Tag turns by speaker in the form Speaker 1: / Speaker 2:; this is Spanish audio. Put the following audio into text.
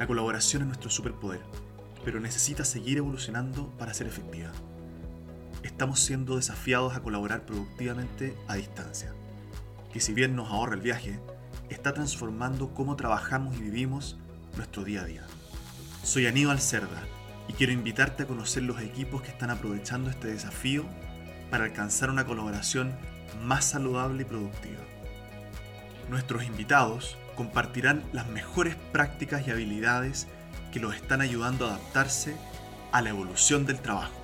Speaker 1: La colaboración es nuestro superpoder, pero necesita seguir evolucionando para ser efectiva. Estamos siendo desafiados a colaborar productivamente a distancia, que si bien nos ahorra el viaje, está transformando cómo trabajamos y vivimos nuestro día a día. Soy Aníbal Cerda y quiero invitarte a conocer los equipos que están aprovechando este desafío para alcanzar una colaboración más saludable y productiva. Nuestros invitados compartirán las mejores prácticas y habilidades que los están ayudando a adaptarse a la evolución del trabajo.